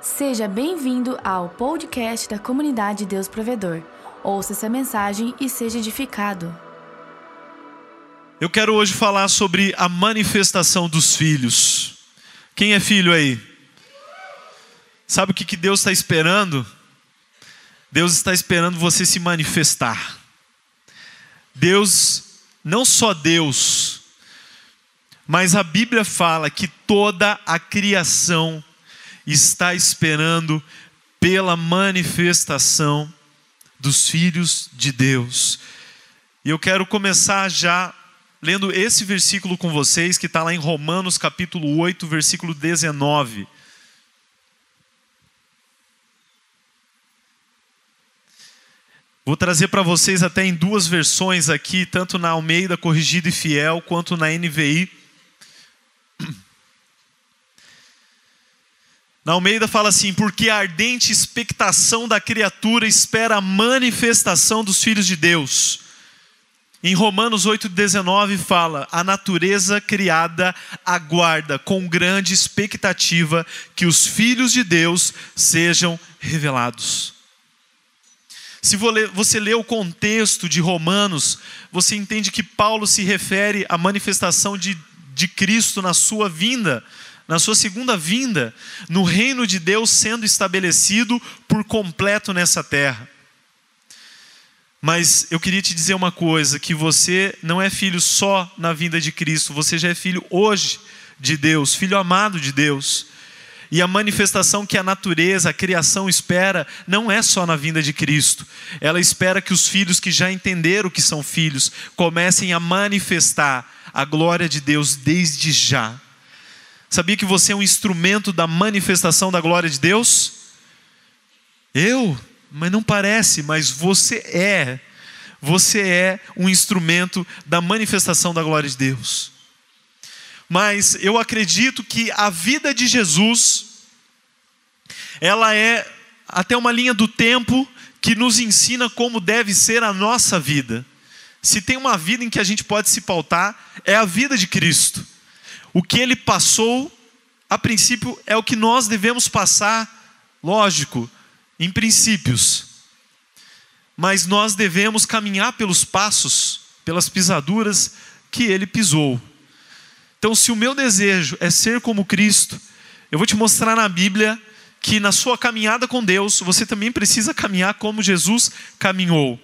Seja bem-vindo ao podcast da comunidade Deus Provedor. Ouça essa mensagem e seja edificado. Eu quero hoje falar sobre a manifestação dos filhos. Quem é filho aí? Sabe o que, Deus está esperando? Deus está esperando você se manifestar. Deus, não só Deus, mas a Bíblia fala que toda a criação está esperando pela manifestação dos filhos de Deus. E eu quero começar já lendo esse versículo com vocês, que está lá em Romanos capítulo 8, versículo 19. Vou trazer para vocês até em duas versões aqui, tanto na Almeida Corrigida e Fiel, quanto na NVI. Na Almeida fala assim: porque a ardente expectação da criatura espera a manifestação dos filhos de Deus. Em Romanos 8,19 fala: a natureza criada aguarda com grande expectativa que os filhos de Deus sejam revelados. Se você lê o contexto de Romanos, você entende que Paulo se refere à manifestação de, de Cristo na sua vinda na sua segunda vinda, no reino de Deus sendo estabelecido por completo nessa terra. Mas eu queria te dizer uma coisa: que você não é filho só na vinda de Cristo, você já é filho hoje de Deus, filho amado de Deus. E a manifestação que a natureza, a criação espera, não é só na vinda de Cristo. Ela espera que os filhos que já entenderam que são filhos comecem a manifestar a glória de Deus desde já. Sabia que você é um instrumento da manifestação da glória de Deus? Eu? Mas não parece, mas você é. Você é um instrumento da manifestação da glória de Deus. Mas eu acredito que a vida de Jesus, ela é até uma linha do tempo que nos ensina como deve ser a nossa vida. Se tem uma vida em que a gente pode se pautar, é a vida de Cristo. O que ele passou, a princípio, é o que nós devemos passar, lógico, em princípios. Mas nós devemos caminhar pelos passos, pelas pisaduras que ele pisou. Então, se o meu desejo é ser como Cristo, eu vou te mostrar na Bíblia que na sua caminhada com Deus, você também precisa caminhar como Jesus caminhou.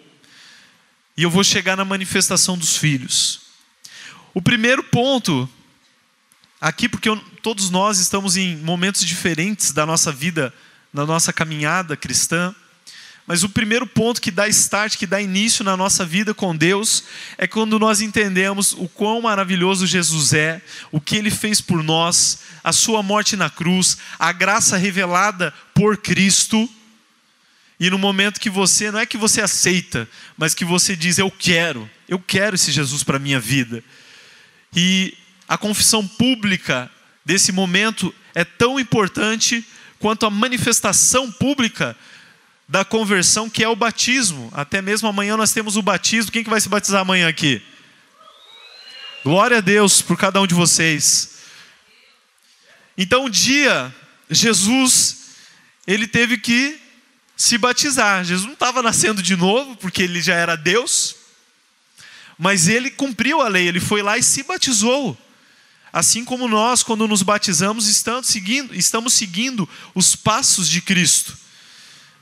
E eu vou chegar na manifestação dos filhos. O primeiro ponto aqui porque eu, todos nós estamos em momentos diferentes da nossa vida, na nossa caminhada cristã. Mas o primeiro ponto que dá start, que dá início na nossa vida com Deus, é quando nós entendemos o quão maravilhoso Jesus é, o que ele fez por nós, a sua morte na cruz, a graça revelada por Cristo. E no momento que você, não é que você aceita, mas que você diz: Eu quero, eu quero esse Jesus para a minha vida. E a confissão pública desse momento é tão importante quanto a manifestação pública da conversão, que é o batismo. Até mesmo amanhã nós temos o batismo. Quem que vai se batizar amanhã aqui? Glória a Deus por cada um de vocês. Então, um dia, Jesus, ele teve que se batizar. Jesus não estava nascendo de novo, porque ele já era Deus, mas ele cumpriu a lei, ele foi lá e se batizou. Assim como nós, quando nos batizamos, estamos seguindo, estamos seguindo os passos de Cristo.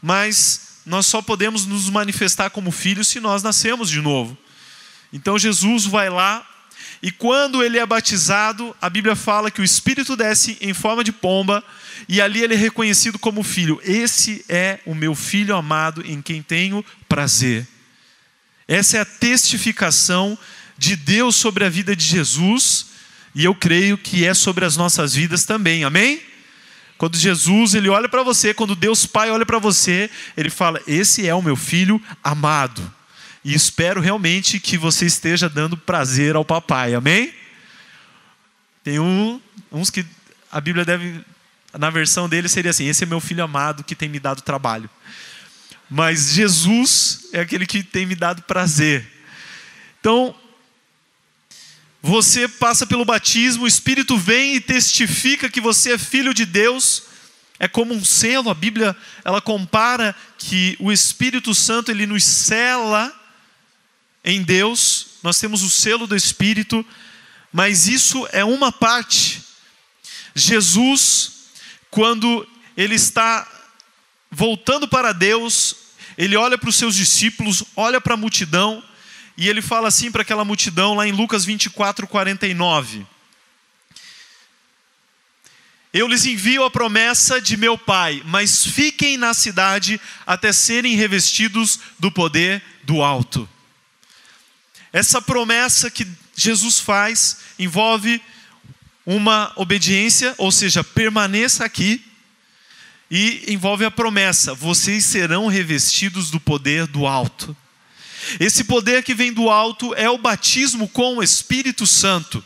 Mas nós só podemos nos manifestar como filhos se nós nascemos de novo. Então Jesus vai lá e quando ele é batizado, a Bíblia fala que o Espírito desce em forma de pomba e ali ele é reconhecido como filho. Esse é o meu filho amado em quem tenho prazer. Essa é a testificação de Deus sobre a vida de Jesus e eu creio que é sobre as nossas vidas também, amém? Quando Jesus ele olha para você, quando Deus Pai olha para você, ele fala: Esse é o meu filho amado. E espero realmente que você esteja dando prazer ao papai, amém? Tem um, uns que a Bíblia deve, na versão dele seria assim: Esse é meu filho amado que tem me dado trabalho. Mas Jesus é aquele que tem me dado prazer. Então, você passa pelo batismo, o Espírito vem e testifica que você é filho de Deus. é como um selo. A Bíblia ela compara que o Espírito Santo ele nos cela em Deus. Nós temos o selo do Espírito, mas isso é uma parte. Jesus, quando ele está voltando para Deus, ele olha para os seus discípulos, olha para a multidão, e ele fala assim para aquela multidão, lá em Lucas 24, 49. Eu lhes envio a promessa de meu Pai, mas fiquem na cidade até serem revestidos do poder do alto. Essa promessa que Jesus faz envolve uma obediência, ou seja, permaneça aqui, e envolve a promessa: vocês serão revestidos do poder do alto. Esse poder que vem do alto é o batismo com o Espírito Santo.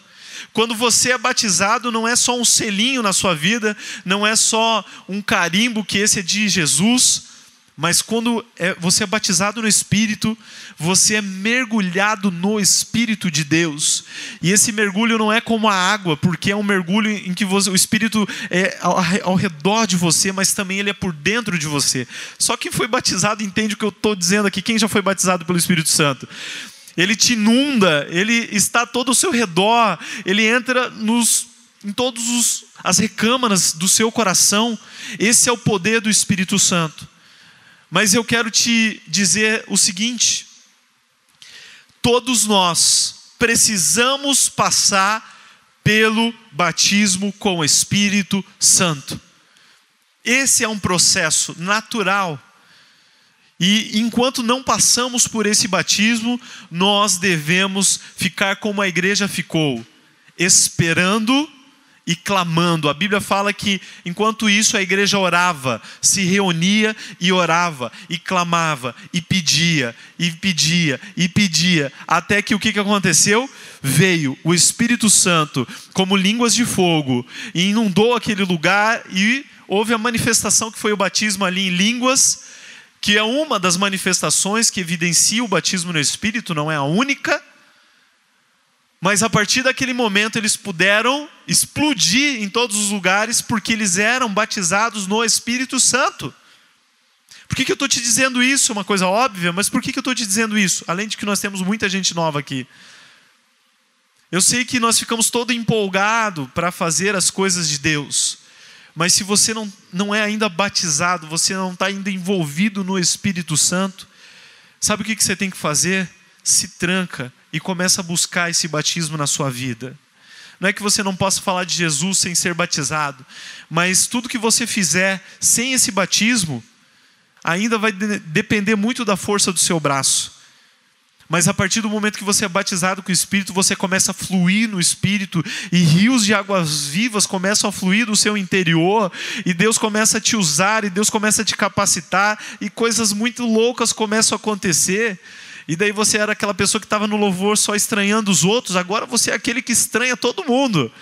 Quando você é batizado, não é só um selinho na sua vida, não é só um carimbo que esse é de Jesus, mas quando é, você é batizado no Espírito, você é mergulhado no Espírito de Deus. E esse mergulho não é como a água, porque é um mergulho em que você, o Espírito é ao, redor de você, mas também ele é por dentro de você. Só quem foi batizado entende o que eu estou dizendo aqui. Quem já foi batizado pelo Espírito Santo? ele te inunda, ele está todo ao seu redor, ele entra nos, em todas as recâmaras do seu coração. Esse é o poder do Espírito Santo. Mas eu quero te dizer o seguinte: todos nós precisamos passar pelo batismo com o Espírito Santo. Esse é um processo natural. E enquanto não passamos por esse batismo, nós devemos ficar como a igreja ficou, esperando e clamando. A Bíblia fala que enquanto isso a igreja orava, se reunia e orava, e clamava, e pedia, e pedia, e pedia, até que o que, aconteceu? Veio o Espírito Santo como línguas de fogo, e inundou aquele lugar, e houve a manifestação que foi o batismo ali em línguas que é uma das manifestações que evidencia o batismo no Espírito, não é a única, mas a partir daquele momento eles puderam explodir em todos os lugares, porque eles eram batizados no Espírito Santo. Por que, que eu estou te dizendo isso? É uma coisa óbvia, mas por que, que eu estou te dizendo isso? Além de que nós temos muita gente nova aqui. Eu sei que nós ficamos todo empolgado para fazer as coisas de Deus. Mas se você não, não é ainda batizado, você não está ainda envolvido no Espírito Santo, sabe o que, que você tem que fazer? Se tranca e começa a buscar esse batismo na sua vida. Não é que você não possa falar de Jesus sem ser batizado, mas tudo que você fizer sem esse batismo, ainda vai depender muito da força do seu braço. Mas a partir do momento que você é batizado com o Espírito, você começa a fluir no Espírito, e rios de águas vivas começam a fluir do seu interior, e Deus começa a te usar, e Deus começa a te capacitar, e coisas muito loucas começam a acontecer. E daí você era aquela pessoa que estava no louvor só estranhando os outros, agora você é aquele que estranha todo mundo.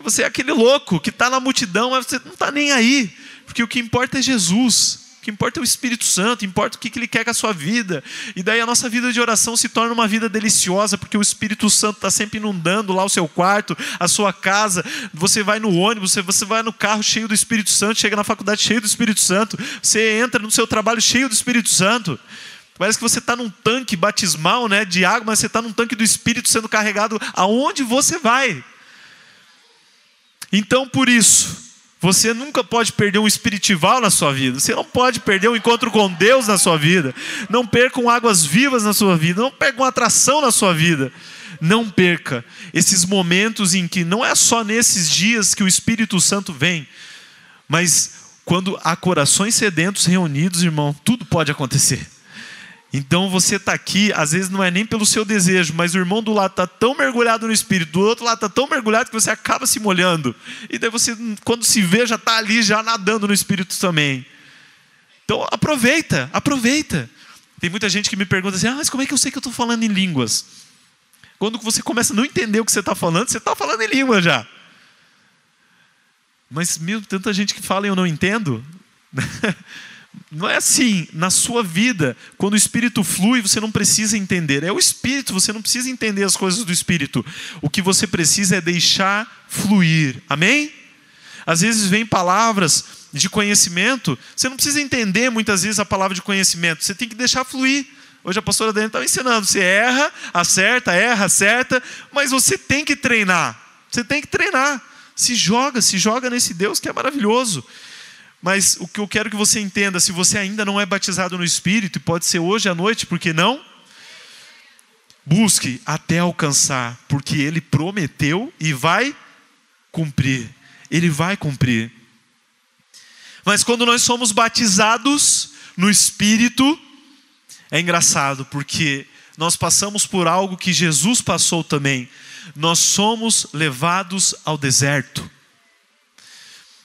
Você é aquele louco que está na multidão, mas você não está nem aí, porque o que importa é Jesus. O que importa é o Espírito Santo, importa o que Ele quer com a sua vida. E daí a nossa vida de oração se torna uma vida deliciosa, porque o Espírito Santo está sempre inundando lá o seu quarto, a sua casa. Você vai no ônibus, você vai no carro cheio do Espírito Santo, chega na faculdade cheio do Espírito Santo, você entra no seu trabalho cheio do Espírito Santo. Parece que você está num tanque batismal né, de água, mas você está num tanque do Espírito sendo carregado aonde você vai. Então, por isso, você nunca pode perder um espiritual na sua vida. Você não pode perder um encontro com Deus na sua vida. Não percam águas vivas na sua vida. Não percam atração na sua vida. Não perca esses momentos em que não é só nesses dias que o Espírito Santo vem, mas quando há corações sedentos reunidos, irmão, tudo pode acontecer. Então você está aqui, às vezes não é nem pelo seu desejo, mas o irmão do lado está tão mergulhado no Espírito, do outro lado está tão mergulhado que você acaba se molhando. E daí você, quando se vê, já está ali, já nadando no Espírito também. Então aproveita, aproveita. Tem muita gente que me pergunta assim: ah, mas como é que eu sei que eu estou falando em línguas? Quando você começa a não entender o que você está falando, você está falando em língua já. Mas, meu, tanta gente que fala e eu não entendo. Não é assim, na sua vida, quando o Espírito flui, você não precisa entender. É o Espírito, você não precisa entender as coisas do Espírito. O que você precisa é deixar fluir. Amém? Às vezes vem palavras de conhecimento, você não precisa entender muitas vezes a palavra de conhecimento, você tem que deixar fluir. Hoje a pastora Dani estava ensinando: você erra, acerta, erra, acerta, mas você tem que treinar. Você tem que treinar. Se joga, se joga nesse Deus que é maravilhoso. Mas o que eu quero que você entenda, se você ainda não é batizado no Espírito, e pode ser hoje à noite, por que não? Busque até alcançar, porque Ele prometeu e vai cumprir. Ele vai cumprir. Mas quando nós somos batizados no Espírito, é engraçado, porque nós passamos por algo que Jesus passou também. Nós somos levados ao deserto.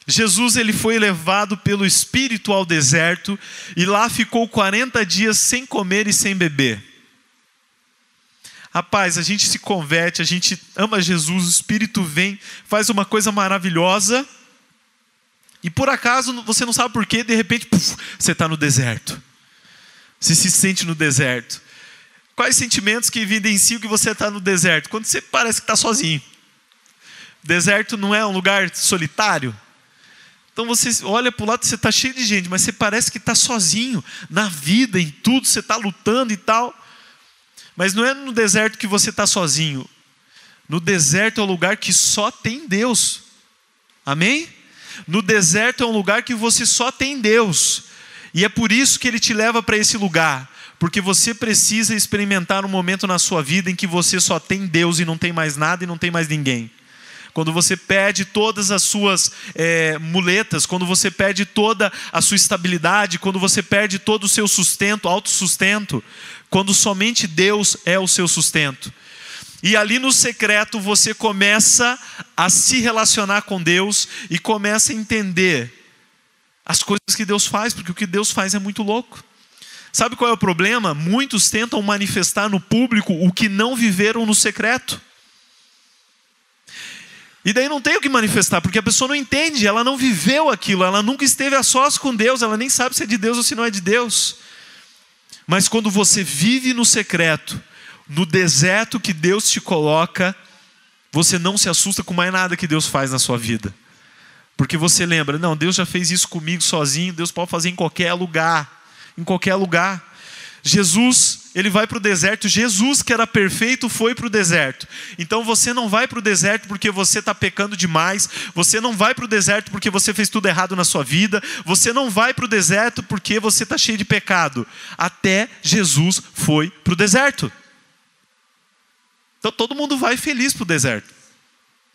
Jesus ele foi levado pelo Espírito ao deserto e lá ficou 40 dias sem comer e sem beber. Rapaz, a gente se converte, a gente ama Jesus, o Espírito vem, faz uma coisa maravilhosa, e por acaso você não sabe porquê, de repente você está no deserto. Você se sente no deserto. Quais sentimentos que evidenciam que você está no deserto? Quando você parece que está sozinho. Deserto não é um lugar solitário. Então você olha para o lado, você está cheio de gente, mas você parece que está sozinho na vida, em tudo, você está lutando e tal. Mas não é no deserto que você está sozinho. No deserto é o lugar que só tem Deus. Amém? No deserto é um lugar que você só tem Deus. E é por isso que ele te leva para esse lugar. Porque você precisa experimentar um momento na sua vida em que você só tem Deus e não tem mais nada e não tem mais ninguém quando você perde todas as suas é, muletas, quando você perde toda a sua estabilidade, quando você perde todo o seu sustento, autossustento, quando somente Deus é o seu sustento. E ali no secreto você começa a se relacionar com Deus e começa a entender as coisas que Deus faz, porque o que Deus faz é muito louco. Sabe qual é o problema? Muitos tentam manifestar no público o que não viveram no secreto. E daí não tem o que manifestar, porque a pessoa não entende, ela não viveu aquilo, ela nunca esteve a sós com Deus, ela nem sabe se é de Deus ou se não é de Deus. Mas quando você vive no secreto, no deserto que Deus te coloca, você não se assusta com mais nada que Deus faz na sua vida. Porque você lembra, não, Deus já fez isso comigo sozinho, Deus pode fazer em qualquer lugar, em qualquer lugar. Jesus, ele vai para o deserto. Jesus, que era perfeito, foi para o deserto. Então você não vai para o deserto porque você está pecando demais. Você não vai para o deserto porque você fez tudo errado na sua vida. Você não vai para o deserto porque você está cheio de pecado. Até Jesus foi para o deserto. Então todo mundo vai feliz para o deserto.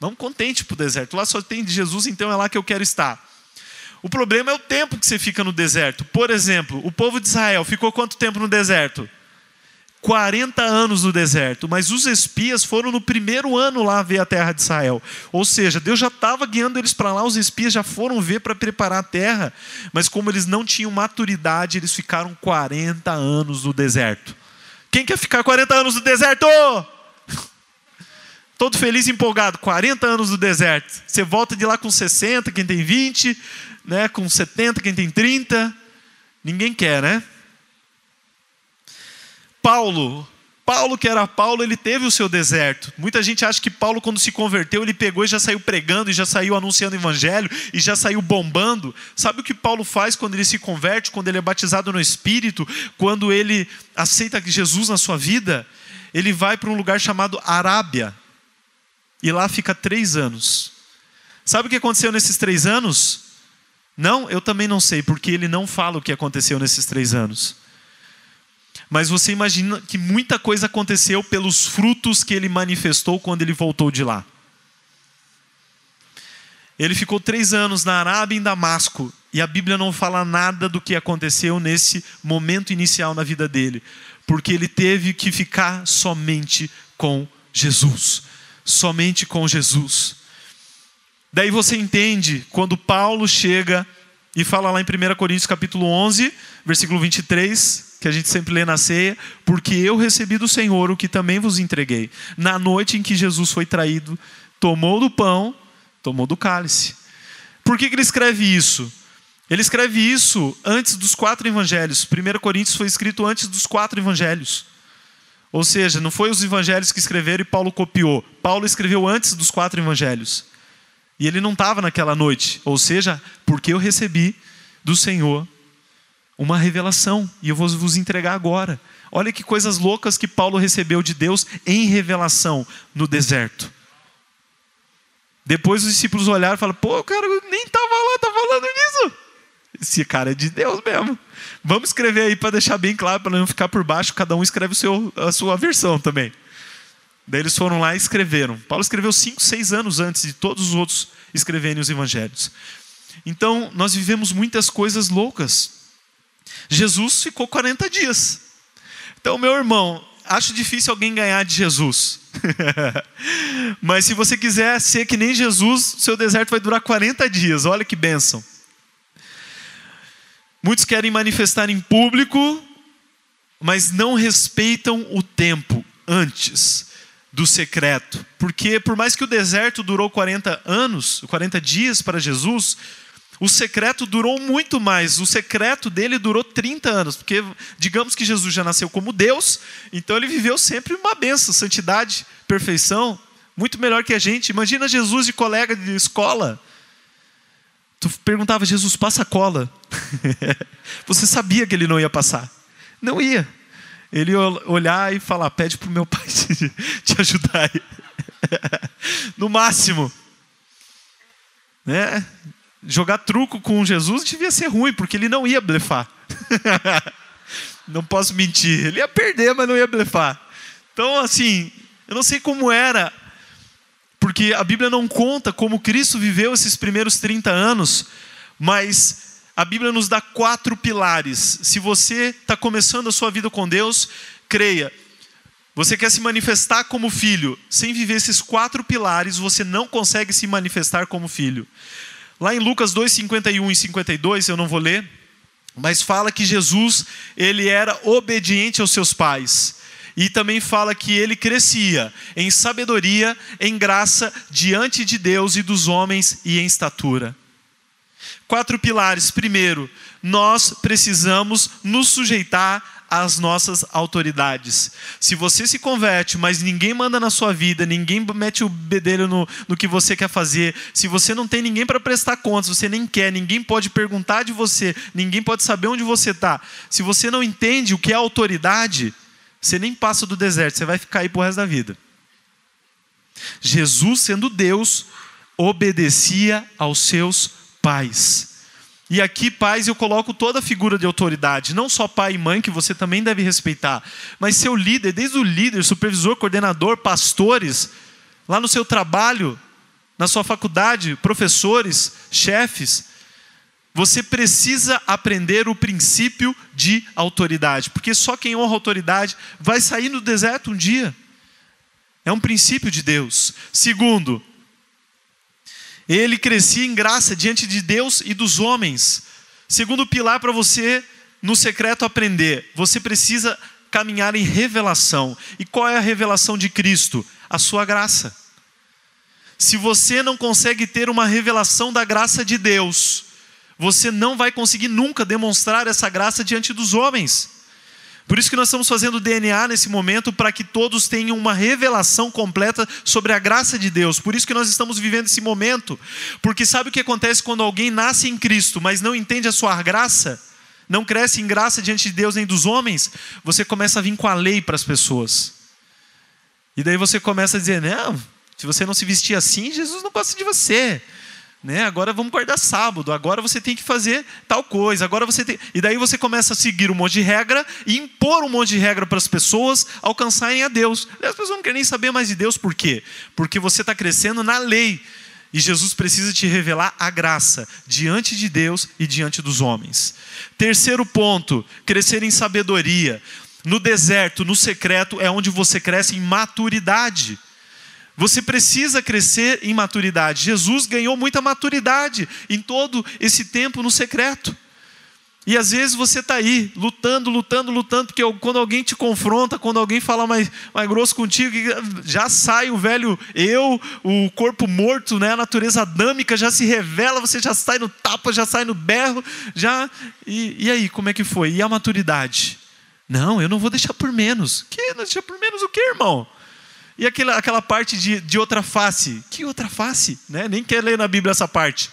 Vamos contente para o deserto. Lá só tem Jesus, então é lá que eu quero estar. O problema é o tempo que você fica no deserto. Por exemplo, o povo de Israel ficou quanto tempo no deserto? 40 anos no deserto, mas os espias foram no primeiro ano lá ver a terra de Israel. Ou seja, Deus já estava guiando eles para lá, os espias já foram ver para preparar a terra, mas como eles não tinham maturidade, eles ficaram 40 anos no deserto. Quem quer ficar 40 anos no deserto? Todo feliz e empolgado, 40 anos no deserto. Você volta de lá com 60, quem tem 20, né, com 70, quem tem 30. Ninguém quer, né? Paulo, Paulo que era Paulo, ele teve o seu deserto. Muita gente acha que Paulo, quando se converteu, ele pegou e já saiu pregando, e já saiu anunciando o evangelho, e já saiu bombando. Sabe o que Paulo faz quando ele se converte, quando ele é batizado no Espírito, quando ele aceita Jesus na sua vida? Ele vai para um lugar chamado Arábia, e lá fica três anos. Sabe o que aconteceu nesses três anos? Não, eu também não sei, porque ele não fala o que aconteceu nesses três anos. Mas você imagina que muita coisa aconteceu pelos frutos que ele manifestou quando ele voltou de lá. Ele ficou três anos na Arábia em Damasco, e a Bíblia não fala nada do que aconteceu nesse momento inicial na vida dele, porque ele teve que ficar somente com Jesus. Somente com Jesus. Daí você entende quando Paulo chega e fala lá em 1 Coríntios capítulo 11, versículo 23, que a gente sempre lê na ceia, porque eu recebi do Senhor o que também vos entreguei. Na noite em que Jesus foi traído, tomou do pão, tomou do cálice. Por que, que ele escreve isso? Ele escreve isso antes dos quatro evangelhos. 1 Coríntios foi escrito antes dos quatro evangelhos. Ou seja, não foi os evangelhos que escreveram e Paulo copiou. Paulo escreveu antes dos quatro evangelhos. E ele não estava naquela noite. Ou seja, porque eu recebi do Senhor uma revelação. E eu vou vos entregar agora. Olha que coisas loucas que Paulo recebeu de Deus em revelação no deserto. Depois os discípulos olharam e falaram: pô, cara nem estava lá, está falando nisso. Esse cara é de Deus mesmo. Vamos escrever aí para deixar bem claro, para não ficar por baixo, cada um escreve seu, a sua versão também. Daí eles foram lá e escreveram. Paulo escreveu cinco, seis anos antes de todos os outros escreverem os evangelhos. Então, nós vivemos muitas coisas loucas. Jesus ficou 40 dias. Então, meu irmão, acho difícil alguém ganhar de Jesus. Mas se você quiser ser que nem Jesus, seu deserto vai durar 40 dias. Olha que bênção. Muitos querem manifestar em público, mas não respeitam o tempo antes do secreto. Porque por mais que o deserto durou 40 anos, 40 dias para Jesus, o secreto durou muito mais. O secreto dele durou 30 anos, porque digamos que Jesus já nasceu como Deus, então ele viveu sempre uma benção, santidade, perfeição, muito melhor que a gente. Imagina Jesus de colega de escola. Tu perguntava, Jesus, passa cola. Você sabia que ele não ia passar. Não ia. Ele olhar e falar, pede para o meu pai te, te ajudar. no máximo. Né? Jogar truco com Jesus devia ser ruim, porque ele não ia blefar. não posso mentir. Ele ia perder, mas não ia blefar. Então, assim, eu não sei como era, porque a Bíblia não conta como Cristo viveu esses primeiros 30 anos, mas a Bíblia nos dá quatro pilares. Se você está começando a sua vida com Deus, creia. Você quer se manifestar como filho, sem viver esses quatro pilares, você não consegue se manifestar como filho. Lá em Lucas 2, 51 e 52, eu não vou ler, mas fala que Jesus, ele era obediente aos seus pais. E também fala que ele crescia em sabedoria, em graça, diante de Deus e dos homens e em estatura. Quatro pilares. Primeiro, nós precisamos nos sujeitar às nossas autoridades. Se você se converte, mas ninguém manda na sua vida, ninguém mete o bedelho no, no que você quer fazer, se você não tem ninguém para prestar contas, você nem quer, ninguém pode perguntar de você, ninguém pode saber onde você está, se você não entende o que é autoridade, você nem passa do deserto, você vai ficar aí pro resto da vida. Jesus, sendo Deus, obedecia aos seus pais. E aqui, pais, eu coloco toda a figura de autoridade, não só pai e mãe, que você também deve respeitar, mas seu líder, desde o líder, supervisor, coordenador, pastores, lá no seu trabalho, na sua faculdade, professores, chefes. Você precisa aprender o princípio de autoridade, porque só quem honra autoridade vai sair no deserto um dia. É um princípio de Deus. Segundo, ele crescia em graça diante de Deus e dos homens. Segundo pilar para você no secreto aprender, você precisa caminhar em revelação. E qual é a revelação de Cristo? A sua graça. Se você não consegue ter uma revelação da graça de Deus, você não vai conseguir nunca demonstrar essa graça diante dos homens. Por isso que nós estamos fazendo DNA nesse momento para que todos tenham uma revelação completa sobre a graça de Deus. Por isso que nós estamos vivendo esse momento, porque sabe o que acontece quando alguém nasce em Cristo, mas não entende a sua graça? Não cresce em graça diante de Deus nem dos homens, você começa a vir com a lei para as pessoas. E daí você começa a dizer: "Não, se você não se vestir assim, Jesus não passa de você". Né? Agora vamos guardar sábado, agora você tem que fazer tal coisa, agora você tem. E daí você começa a seguir um monte de regra e impor um monte de regra para as pessoas alcançarem a Deus. As pessoas não querem nem saber mais de Deus, por quê? Porque você está crescendo na lei. E Jesus precisa te revelar a graça diante de Deus e diante dos homens. Terceiro ponto: crescer em sabedoria. No deserto, no secreto, é onde você cresce em maturidade. Você precisa crescer em maturidade. Jesus ganhou muita maturidade em todo esse tempo no secreto. E às vezes você está aí, lutando, lutando, lutando, porque quando alguém te confronta, quando alguém fala mais, mais grosso contigo, já sai o velho eu, o corpo morto, né? a natureza adâmica já se revela, você já sai no tapa, já sai no berro, já. E, e aí, como é que foi? E a maturidade? Não, eu não vou deixar por menos. Que? Não deixar por menos o que, irmão? E aquela, aquela parte de, de outra face. Que outra face? Né? Nem quer ler na Bíblia essa parte.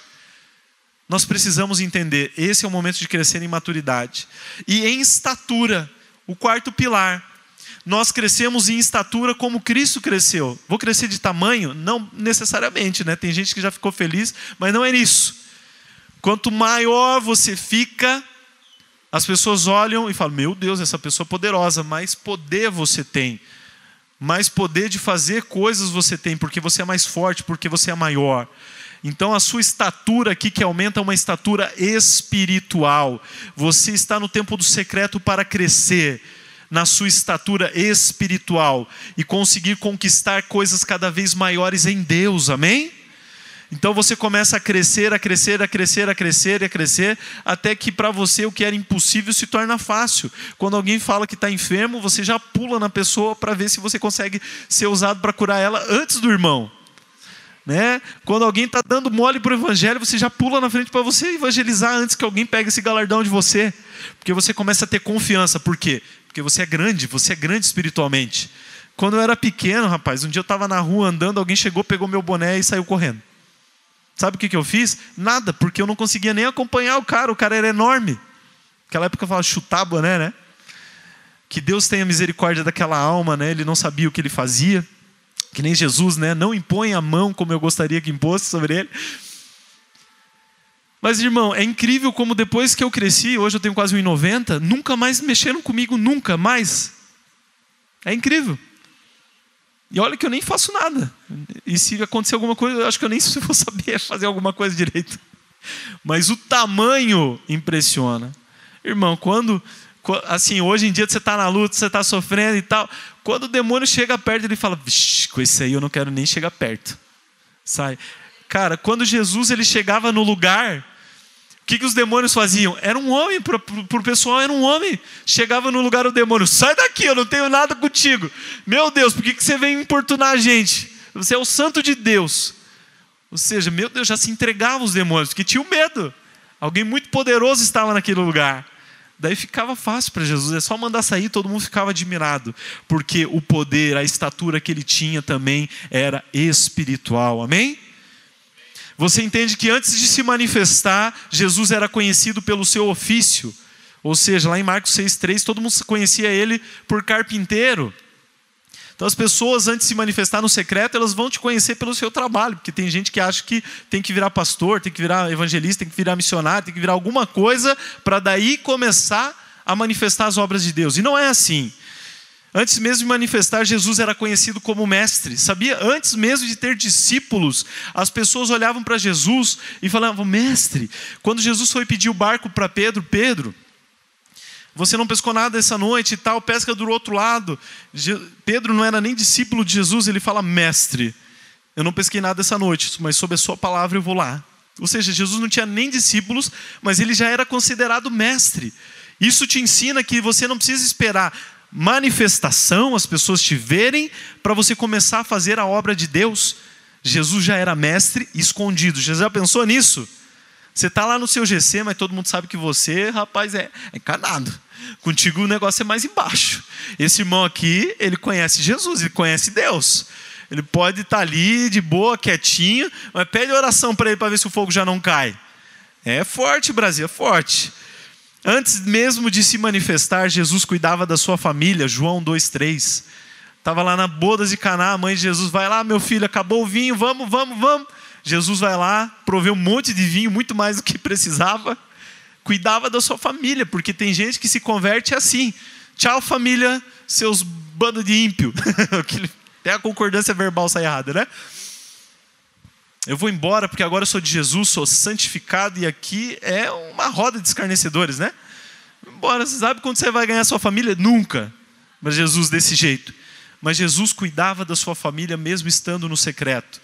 Nós precisamos entender, esse é o momento de crescer em maturidade. E em estatura, o quarto pilar. Nós crescemos em estatura como Cristo cresceu. Vou crescer de tamanho? Não necessariamente, né? Tem gente que já ficou feliz, mas não é isso. Quanto maior você fica, as pessoas olham e falam: Meu Deus, essa pessoa é poderosa, mais poder você tem mais poder de fazer coisas você tem, porque você é mais forte, porque você é maior. Então a sua estatura aqui que aumenta é uma estatura espiritual. Você está no tempo do secreto para crescer na sua estatura espiritual e conseguir conquistar coisas cada vez maiores em Deus. Amém? Então você começa a crescer, a crescer, a crescer, a crescer e a crescer, até que para você o que era impossível se torna fácil. Quando alguém fala que está enfermo, você já pula na pessoa para ver se você consegue ser usado para curar ela antes do irmão. Né? Quando alguém está dando mole para o evangelho, você já pula na frente para você evangelizar antes que alguém pegue esse galardão de você. Porque você começa a ter confiança. Por quê? Porque você é grande, você é grande espiritualmente. Quando eu era pequeno, rapaz, um dia eu estava na rua andando, alguém chegou, pegou meu boné e saiu correndo. Sabe o que, que eu fiz? Nada, porque eu não conseguia nem acompanhar o cara, o cara era enorme. Naquela época eu falava chutar boné, né? Que Deus tenha misericórdia daquela alma, né? Ele não sabia o que ele fazia. Que nem Jesus, né? Não impõe a mão como eu gostaria que impôsse sobre ele. Mas, irmão, é incrível como depois que eu cresci, hoje eu tenho quase 1,90, nunca mais mexeram comigo, nunca mais. É incrível. E olha que eu nem faço nada. E se acontecer alguma coisa, eu acho que eu nem vou saber fazer alguma coisa direito. Mas o tamanho impressiona. Irmão, quando. Assim, hoje em dia você está na luta, você está sofrendo e tal. Quando o demônio chega perto, ele fala: Vixe, com esse aí eu não quero nem chegar perto. Sai. Cara, quando Jesus ele chegava no lugar, que, que os demônios faziam? Era um homem, para o pessoal era um homem. Chegava no lugar o demônio, sai daqui, eu não tenho nada contigo. Meu Deus, por que, que você vem importunar a gente? Você é o santo de Deus. Ou seja, meu Deus, já se entregava os demônios, porque tinha medo. Alguém muito poderoso estava naquele lugar. Daí ficava fácil para Jesus, é só mandar sair, todo mundo ficava admirado, porque o poder, a estatura que ele tinha também era espiritual. Amém? Você entende que antes de se manifestar, Jesus era conhecido pelo seu ofício. Ou seja, lá em Marcos 6,3, todo mundo conhecia ele por carpinteiro. Então as pessoas, antes de se manifestar no secreto, elas vão te conhecer pelo seu trabalho, porque tem gente que acha que tem que virar pastor, tem que virar evangelista, tem que virar missionário, tem que virar alguma coisa para daí começar a manifestar as obras de Deus. E não é assim. Antes mesmo de manifestar, Jesus era conhecido como mestre. Sabia? Antes mesmo de ter discípulos, as pessoas olhavam para Jesus e falavam: Mestre. Quando Jesus foi pedir o barco para Pedro, Pedro, você não pescou nada essa noite e tal, pesca do outro lado. Pedro não era nem discípulo de Jesus, ele fala: Mestre, eu não pesquei nada essa noite, mas sob a Sua palavra eu vou lá. Ou seja, Jesus não tinha nem discípulos, mas ele já era considerado mestre. Isso te ensina que você não precisa esperar manifestação, as pessoas te verem, para você começar a fazer a obra de Deus. Jesus já era mestre escondido. Jesus já pensou nisso? Você está lá no seu GC, mas todo mundo sabe que você, rapaz, é encanado. Contigo o negócio é mais embaixo. Esse irmão aqui, ele conhece Jesus, ele conhece Deus. Ele pode estar tá ali de boa, quietinho, mas pede oração para ele para ver se o fogo já não cai. É forte, Brasil, é forte. Antes mesmo de se manifestar, Jesus cuidava da sua família, João 2,3. Estava lá na bodas de Caná, a mãe de Jesus, vai lá, meu filho, acabou o vinho, vamos, vamos, vamos. Jesus vai lá, proveu um monte de vinho, muito mais do que precisava. Cuidava da sua família, porque tem gente que se converte assim. Tchau, família, seus bandos de ímpio. Até a concordância verbal sai errada, né? Eu vou embora porque agora eu sou de Jesus, sou santificado e aqui é uma roda de escarnecedores, né? Embora, você sabe quando você vai ganhar sua família? Nunca. Mas Jesus desse jeito. Mas Jesus cuidava da sua família mesmo estando no secreto.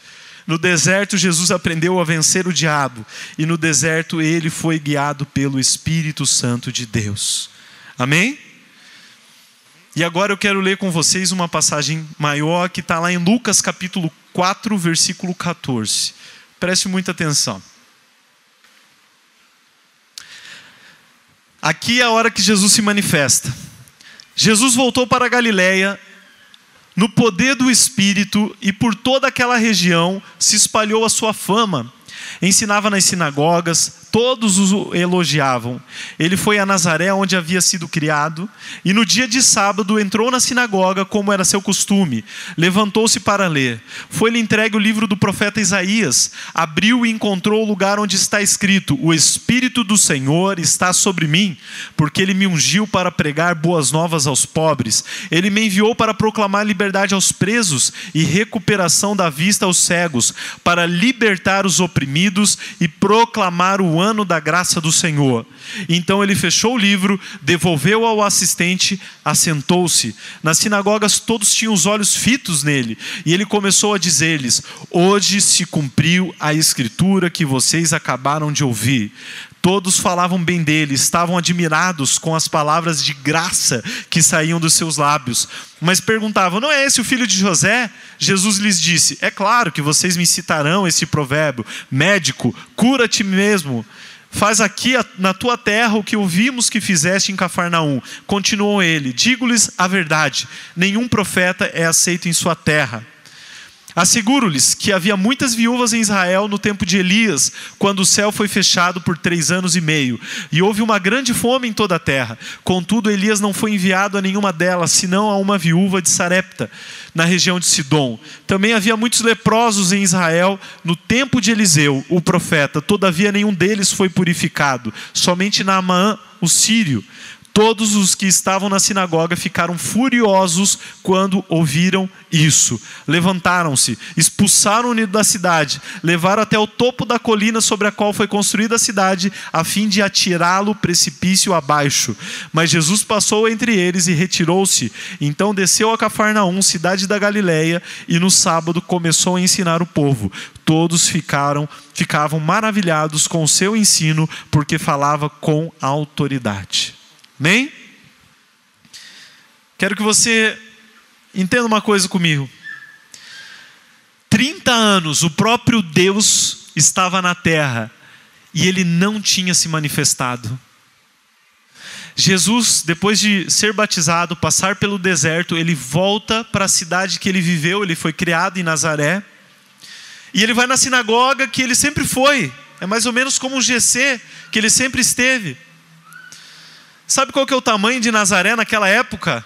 No deserto, Jesus aprendeu a vencer o diabo. E no deserto, ele foi guiado pelo Espírito Santo de Deus. Amém? E agora eu quero ler com vocês uma passagem maior que está lá em Lucas capítulo 4, versículo 14. Preste muita atenção. Aqui é a hora que Jesus se manifesta. Jesus voltou para Galiléia No poder do Espírito e por toda aquela região se espalhou a sua fama. Ensinava nas sinagogas, todos o elogiavam. Ele foi a Nazaré, onde havia sido criado, e no dia de sábado entrou na sinagoga, como era seu costume. Levantou-se para ler. Foi-lhe entregue o livro do profeta Isaías. Abriu e encontrou o lugar onde está escrito: O Espírito do Senhor está sobre mim, porque ele me ungiu para pregar boas novas aos pobres. Ele me enviou para proclamar liberdade aos presos e recuperação da vista aos cegos, para libertar os oprimidos e proclamar o ano da graça do Senhor. Então ele fechou o livro, devolveu ao assistente, assentou-se. Nas sinagogas todos tinham os olhos fitos nele, e ele começou a dizer-lhes: Hoje se cumpriu a escritura que vocês acabaram de ouvir. Todos falavam bem dele, estavam admirados com as palavras de graça que saíam dos seus lábios. Mas perguntavam: Não é esse o filho de José? Jesus lhes disse: É claro que vocês me citarão esse provérbio: Médico, cura-te mesmo. Faz aqui na tua terra o que ouvimos que fizeste em Cafarnaum. Continuou ele: Digo-lhes a verdade: nenhum profeta é aceito em sua terra. Asseguro-lhes que havia muitas viúvas em Israel no tempo de Elias, quando o céu foi fechado por três anos e meio, e houve uma grande fome em toda a terra. Contudo, Elias não foi enviado a nenhuma delas, senão a uma viúva de Sarepta, na região de Sidom. Também havia muitos leprosos em Israel no tempo de Eliseu, o profeta, todavia nenhum deles foi purificado, somente Naamã, o sírio. Todos os que estavam na sinagoga ficaram furiosos quando ouviram isso. Levantaram-se, expulsaram-no da cidade, levaram até o topo da colina sobre a qual foi construída a cidade, a fim de atirá-lo precipício abaixo. Mas Jesus passou entre eles e retirou-se. Então desceu a Cafarnaum, cidade da Galileia, e no sábado começou a ensinar o povo. Todos ficaram, ficavam maravilhados com o seu ensino, porque falava com autoridade. Amém? Quero que você entenda uma coisa comigo. 30 anos o próprio Deus estava na terra e ele não tinha se manifestado. Jesus, depois de ser batizado, passar pelo deserto, ele volta para a cidade que ele viveu, ele foi criado em Nazaré. E ele vai na sinagoga que ele sempre foi. É mais ou menos como um GC que ele sempre esteve. Sabe qual que é o tamanho de Nazaré naquela época?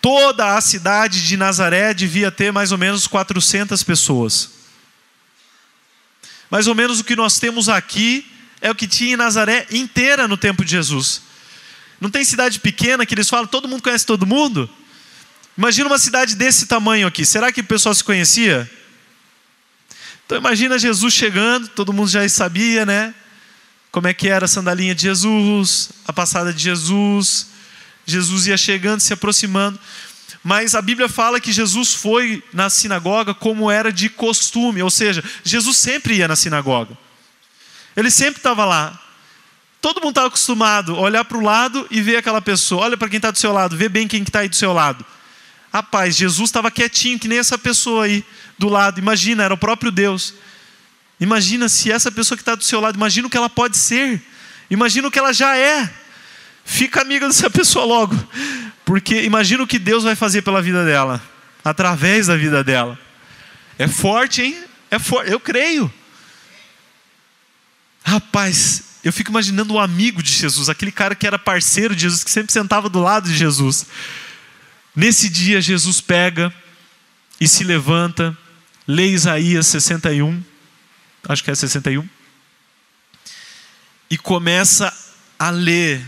Toda a cidade de Nazaré devia ter mais ou menos 400 pessoas. Mais ou menos o que nós temos aqui é o que tinha em Nazaré inteira no tempo de Jesus. Não tem cidade pequena que eles falam, todo mundo conhece todo mundo? Imagina uma cidade desse tamanho aqui. Será que o pessoal se conhecia? Então imagina Jesus chegando, todo mundo já sabia, né? Como é que era a sandalinha de Jesus, a passada de Jesus. Jesus ia chegando, se aproximando. Mas a Bíblia fala que Jesus foi na sinagoga como era de costume, ou seja, Jesus sempre ia na sinagoga. Ele sempre estava lá. Todo mundo estava acostumado a olhar para o lado e ver aquela pessoa. Olha para quem está do seu lado, vê bem quem está aí do seu lado. Rapaz, Jesus estava quietinho, que nem essa pessoa aí do lado. Imagina, era o próprio Deus. Imagina se essa pessoa que está do seu lado, imagina o que ela pode ser, imagina o que ela já é. Fica amiga dessa pessoa logo, porque imagina o que Deus vai fazer pela vida dela, através da vida dela. É forte, hein? É forte, eu creio. Rapaz, eu fico imaginando o amigo de Jesus, aquele cara que era parceiro de Jesus, que sempre sentava do lado de Jesus. Nesse dia, Jesus pega e se levanta, lê Isaías 61 acho que é 61, e começa a ler.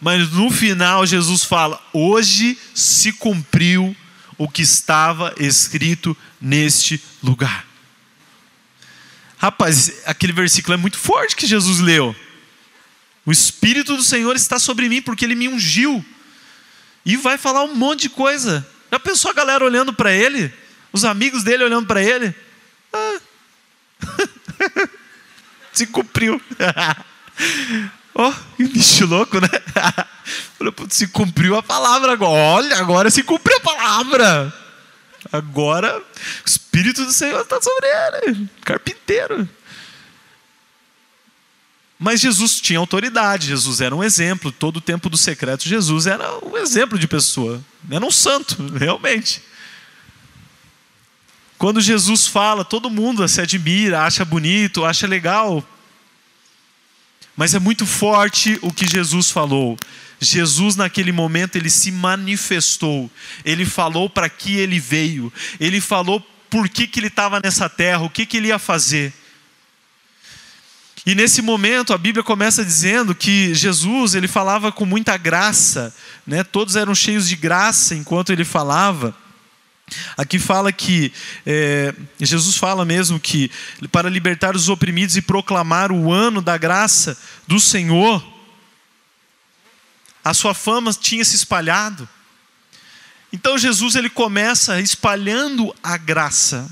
Mas no final Jesus fala: Hoje se cumpriu o que estava escrito neste lugar. Rapaz, aquele versículo é muito forte que Jesus leu. O Espírito do Senhor está sobre mim porque ele me ungiu. E vai falar um monte de coisa. Já pensou a galera olhando para ele? Os amigos dele olhando para ele? Ah, se cumpriu. oh, que bicho louco, né? se cumpriu a palavra agora. Olha, agora se cumpriu a palavra. Agora o Espírito do Senhor está sobre ele. Carpinteiro. Mas Jesus tinha autoridade, Jesus era um exemplo. Todo o tempo do secreto, Jesus era um exemplo de pessoa. Era um santo, realmente. Quando Jesus fala, todo mundo se admira, acha bonito, acha legal. Mas é muito forte o que Jesus falou. Jesus, naquele momento, ele se manifestou. Ele falou para que ele veio. Ele falou por que, que ele estava nessa terra, o que, que ele ia fazer. E nesse momento a Bíblia começa dizendo que Jesus ele falava com muita graça, né? Todos eram cheios de graça enquanto ele falava. Aqui fala que é, Jesus fala mesmo que para libertar os oprimidos e proclamar o ano da graça do Senhor, a sua fama tinha se espalhado. Então Jesus ele começa espalhando a graça.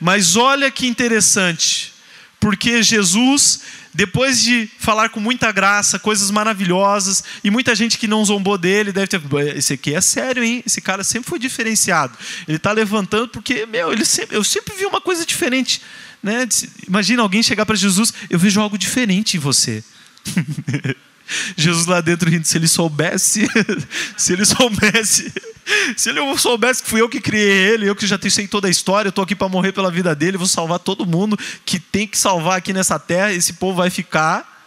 Mas olha que interessante, porque Jesus, depois de falar com muita graça, coisas maravilhosas, e muita gente que não zombou dele, deve ter. Esse aqui é sério, hein? Esse cara sempre foi diferenciado. Ele está levantando porque, meu, ele sempre, eu sempre vi uma coisa diferente. Né? Imagina alguém chegar para Jesus, eu vejo algo diferente em você. Jesus lá dentro rindo, se ele soubesse, se ele soubesse, se ele soubesse que fui eu que criei ele, eu que já sei toda a história, eu estou aqui para morrer pela vida dele, vou salvar todo mundo que tem que salvar aqui nessa terra, esse povo vai ficar,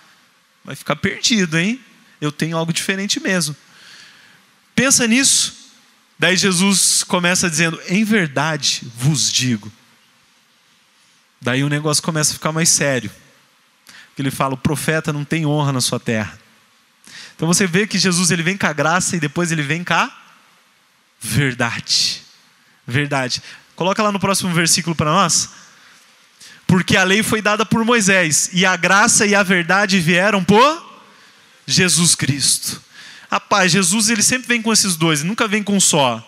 vai ficar perdido, hein? Eu tenho algo diferente mesmo. Pensa nisso. Daí Jesus começa dizendo: Em verdade vos digo. Daí o negócio começa a ficar mais sério. Ele fala: O profeta não tem honra na sua terra. Então você vê que Jesus ele vem com a graça e depois ele vem com a verdade. Verdade. Coloca lá no próximo versículo para nós. Porque a lei foi dada por Moisés e a graça e a verdade vieram por Jesus Cristo. Rapaz, Jesus ele sempre vem com esses dois, nunca vem com só.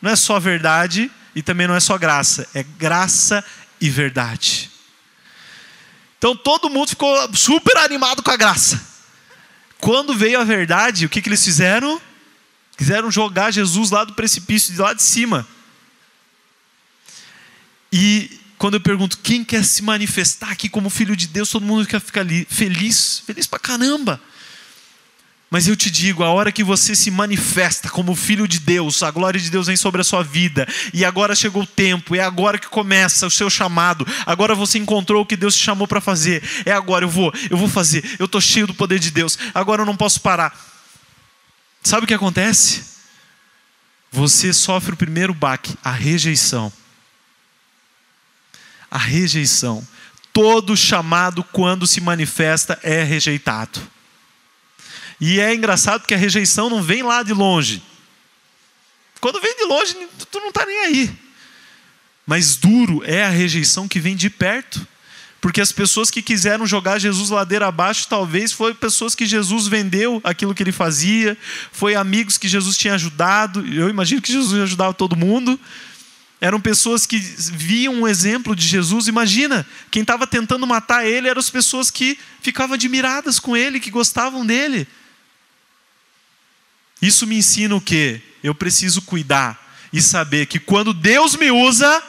Não é só verdade e também não é só graça, é graça e verdade. Então todo mundo ficou super animado com a graça. Quando veio a verdade, o que, que eles fizeram? Quiseram jogar Jesus lá do precipício, de lá de cima. E quando eu pergunto quem quer se manifestar aqui como filho de Deus, todo mundo quer ficar ali feliz, feliz pra caramba. Mas eu te digo, a hora que você se manifesta como filho de Deus, a glória de Deus vem sobre a sua vida, e agora chegou o tempo, é agora que começa o seu chamado. Agora você encontrou o que Deus te chamou para fazer. É agora, eu vou, eu vou fazer. Eu estou cheio do poder de Deus. Agora eu não posso parar. Sabe o que acontece? Você sofre o primeiro baque, a rejeição. A rejeição. Todo chamado, quando se manifesta, é rejeitado. E é engraçado porque a rejeição não vem lá de longe. Quando vem de longe, tu não está nem aí. Mas duro é a rejeição que vem de perto. Porque as pessoas que quiseram jogar Jesus ladeira abaixo, talvez foi pessoas que Jesus vendeu aquilo que ele fazia, foi amigos que Jesus tinha ajudado. Eu imagino que Jesus ajudava todo mundo. Eram pessoas que viam um exemplo de Jesus. Imagina, quem estava tentando matar ele eram as pessoas que ficavam admiradas com ele, que gostavam dele. Isso me ensina o que? Eu preciso cuidar e saber que quando Deus me usa,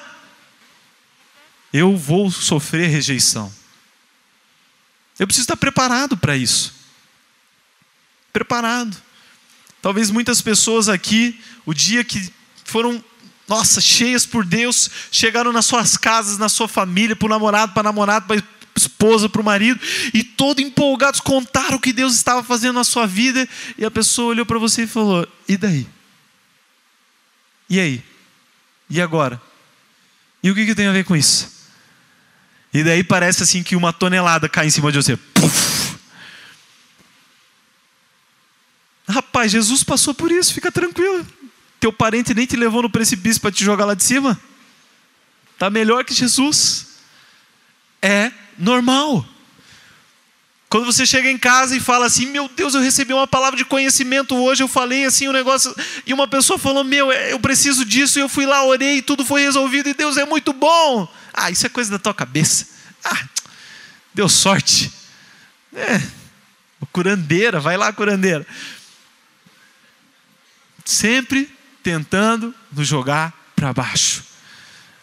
eu vou sofrer rejeição. Eu preciso estar preparado para isso. Preparado. Talvez muitas pessoas aqui, o dia que foram, nossa, cheias por Deus, chegaram nas suas casas, na sua família, para o namorado, para namorado, para esposa, para o marido, e todos empolgados contaram o que Deus estava fazendo na sua vida, e a pessoa olhou para você e falou: E daí? E aí? E agora? E o que, que tem a ver com isso? E daí parece assim que uma tonelada cai em cima de você. Puf! Rapaz, Jesus passou por isso, fica tranquilo. Teu parente nem te levou no precipício para te jogar lá de cima. Tá melhor que Jesus. É normal. Quando você chega em casa e fala assim, meu Deus, eu recebi uma palavra de conhecimento hoje, eu falei assim um negócio, e uma pessoa falou, meu, é, eu preciso disso, e eu fui lá, orei, e tudo foi resolvido, e Deus é muito bom. Ah, isso é coisa da tua cabeça. Ah, deu sorte. É, curandeira, vai lá, curandeira. Sempre tentando nos jogar para baixo.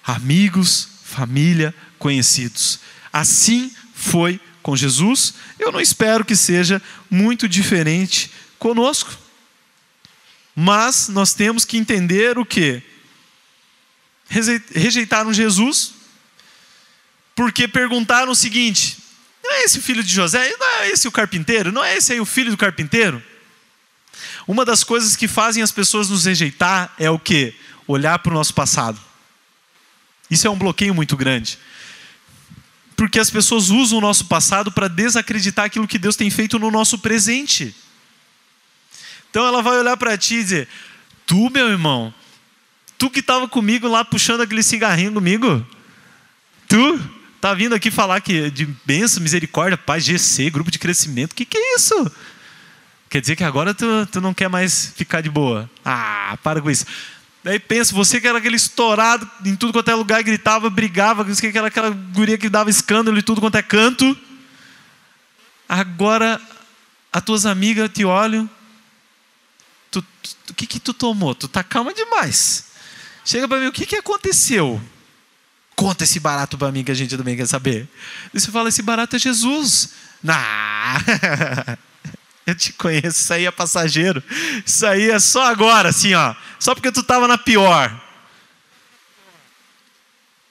Amigos, família, conhecidos. Assim foi com Jesus. Eu não espero que seja muito diferente conosco. Mas nós temos que entender o que? rejeitaram Jesus porque perguntaram o seguinte: não é esse o filho de José? Não é esse o carpinteiro? Não é esse aí o filho do carpinteiro? Uma das coisas que fazem as pessoas nos rejeitar é o que? Olhar para o nosso passado. Isso é um bloqueio muito grande. Porque as pessoas usam o nosso passado para desacreditar aquilo que Deus tem feito no nosso presente. Então ela vai olhar para ti e dizer: Tu, meu irmão, tu que estava comigo lá puxando aquele cigarrinho comigo, tu tá vindo aqui falar que de bênção, misericórdia, paz, GC, grupo de crescimento, o que, que é isso? Quer dizer que agora tu, tu não quer mais ficar de boa. Ah, para com isso. Daí pensa, você que era aquele estourado em tudo quanto é lugar, gritava, brigava, que era aquela guria que dava escândalo e tudo quanto é canto. Agora as tuas amigas te olham, o que que tu tomou? Tu tá calma demais. Chega para mim, o que que aconteceu? Conta esse barato para mim que a gente também quer saber. E você fala, esse barato é Jesus. Nah. Eu te conheço, isso aí é passageiro. Isso aí é só agora, assim, ó. Só porque tu estava na pior.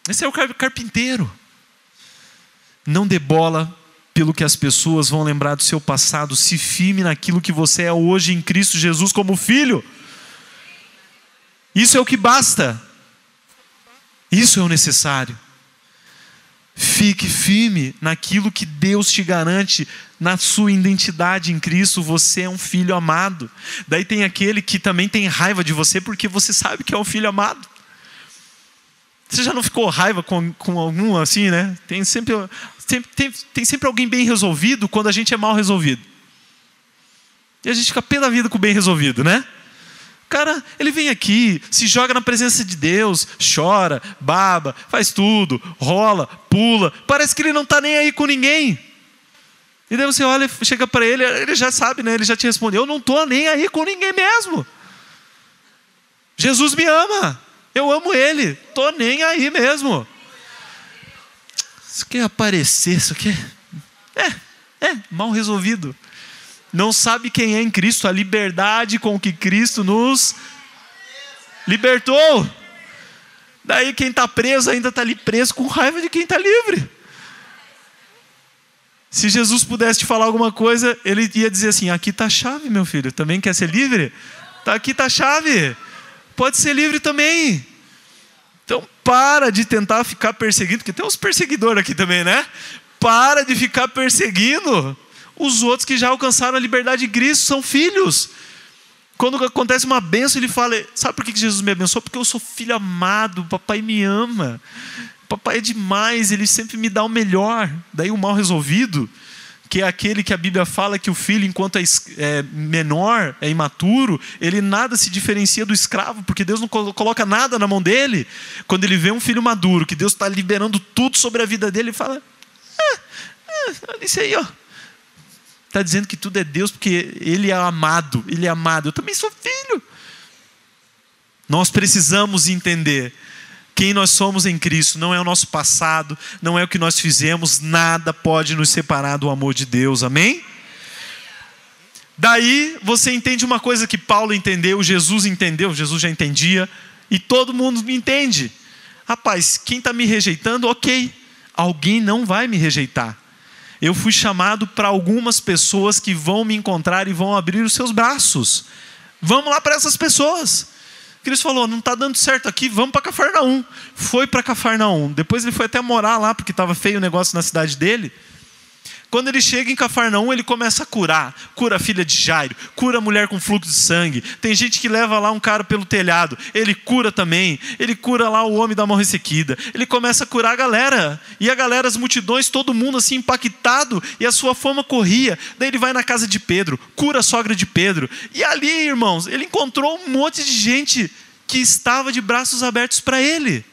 Esse é o carpinteiro. Não dê bola pelo que as pessoas vão lembrar do seu passado. Se firme naquilo que você é hoje em Cristo Jesus como filho. Isso é o que basta. Isso é o necessário. Fique firme naquilo que Deus te garante, na sua identidade em Cristo, você é um filho amado. Daí tem aquele que também tem raiva de você porque você sabe que é um filho amado. Você já não ficou raiva com, com algum assim, né? Tem sempre, tem, tem, sempre alguém bem resolvido quando a gente é mal resolvido. E a gente fica pé da vida com o bem resolvido, né? Cara, ele vem aqui, se joga na presença de Deus, chora, baba, faz tudo, rola, pula. Parece que ele não está nem aí com ninguém. E daí você olha, chega para ele, ele já sabe, né? Ele já te respondeu: Eu não estou nem aí com ninguém mesmo. Jesus me ama. Eu amo ele. Tô nem aí mesmo. Isso quer aparecer, isso quer. É, é, mal resolvido. Não sabe quem é em Cristo, a liberdade com que Cristo nos libertou. Daí quem está preso ainda está ali preso com raiva de quem está livre. Se Jesus pudesse te falar alguma coisa, ele ia dizer assim: aqui está a chave, meu filho. Também quer ser livre? Tá aqui está a chave. Pode ser livre também. Então para de tentar ficar perseguindo, porque tem uns perseguidores aqui também, né? Para de ficar perseguindo os outros que já alcançaram a liberdade de Cristo, são filhos. Quando acontece uma benção, ele fala: Sabe por que Jesus me abençoou? Porque eu sou filho amado, papai me ama. Papai é demais, ele sempre me dá o melhor. Daí o mal resolvido, que é aquele que a Bíblia fala que o filho, enquanto é, é menor, é imaturo, ele nada se diferencia do escravo, porque Deus não coloca nada na mão dele. Quando ele vê um filho maduro, que Deus está liberando tudo sobre a vida dele, ele fala: ah, ah, olha isso aí, ó. Está dizendo que tudo é Deus porque Ele é amado, Ele é amado. Eu também sou filho. Nós precisamos entender quem nós somos em Cristo, não é o nosso passado, não é o que nós fizemos, nada pode nos separar do amor de Deus, amém? Daí você entende uma coisa que Paulo entendeu, Jesus entendeu, Jesus já entendia, e todo mundo entende. Rapaz, quem está me rejeitando, ok, alguém não vai me rejeitar. Eu fui chamado para algumas pessoas que vão me encontrar e vão abrir os seus braços. Vamos lá para essas pessoas. Cristo falou: não está dando certo aqui, vamos para Cafarnaum. Foi para Cafarnaum. Depois ele foi até morar lá, porque estava feio o negócio na cidade dele. Quando ele chega em Cafarnaum, ele começa a curar. Cura a filha de Jairo, cura a mulher com fluxo de sangue. Tem gente que leva lá um cara pelo telhado, ele cura também. Ele cura lá o homem da mão ressequida. Ele começa a curar a galera. E a galera, as multidões, todo mundo assim impactado, e a sua fama corria. Daí ele vai na casa de Pedro, cura a sogra de Pedro. E ali, irmãos, ele encontrou um monte de gente que estava de braços abertos para ele.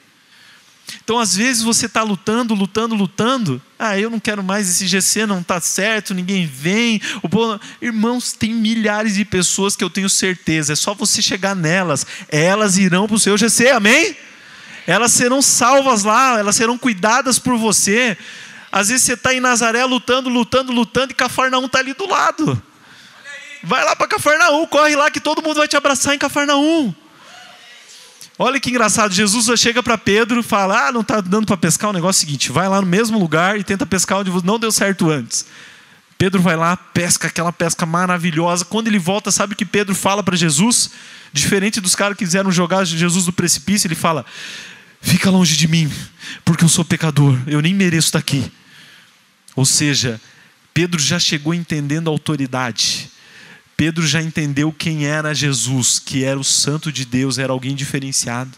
Então, às vezes, você está lutando, lutando, lutando. Ah, eu não quero mais esse GC, não está certo, ninguém vem. Irmãos, tem milhares de pessoas que eu tenho certeza, é só você chegar nelas, elas irão para o seu GC, amém? Elas serão salvas lá, elas serão cuidadas por você. Às vezes você está em Nazaré lutando, lutando, lutando, e Cafarnaum está ali do lado. Vai lá para Cafarnaum, corre lá que todo mundo vai te abraçar em Cafarnaum. Olha que engraçado, Jesus chega para Pedro, fala: "Ah, não está dando para pescar, o negócio é o seguinte, vai lá no mesmo lugar e tenta pescar onde não deu certo antes". Pedro vai lá, pesca aquela pesca maravilhosa. Quando ele volta, sabe o que Pedro fala para Jesus? Diferente dos caras que quiseram jogar Jesus do precipício, ele fala: "Fica longe de mim, porque eu sou pecador, eu nem mereço estar aqui". Ou seja, Pedro já chegou entendendo a autoridade. Pedro já entendeu quem era Jesus, que era o Santo de Deus, era alguém diferenciado.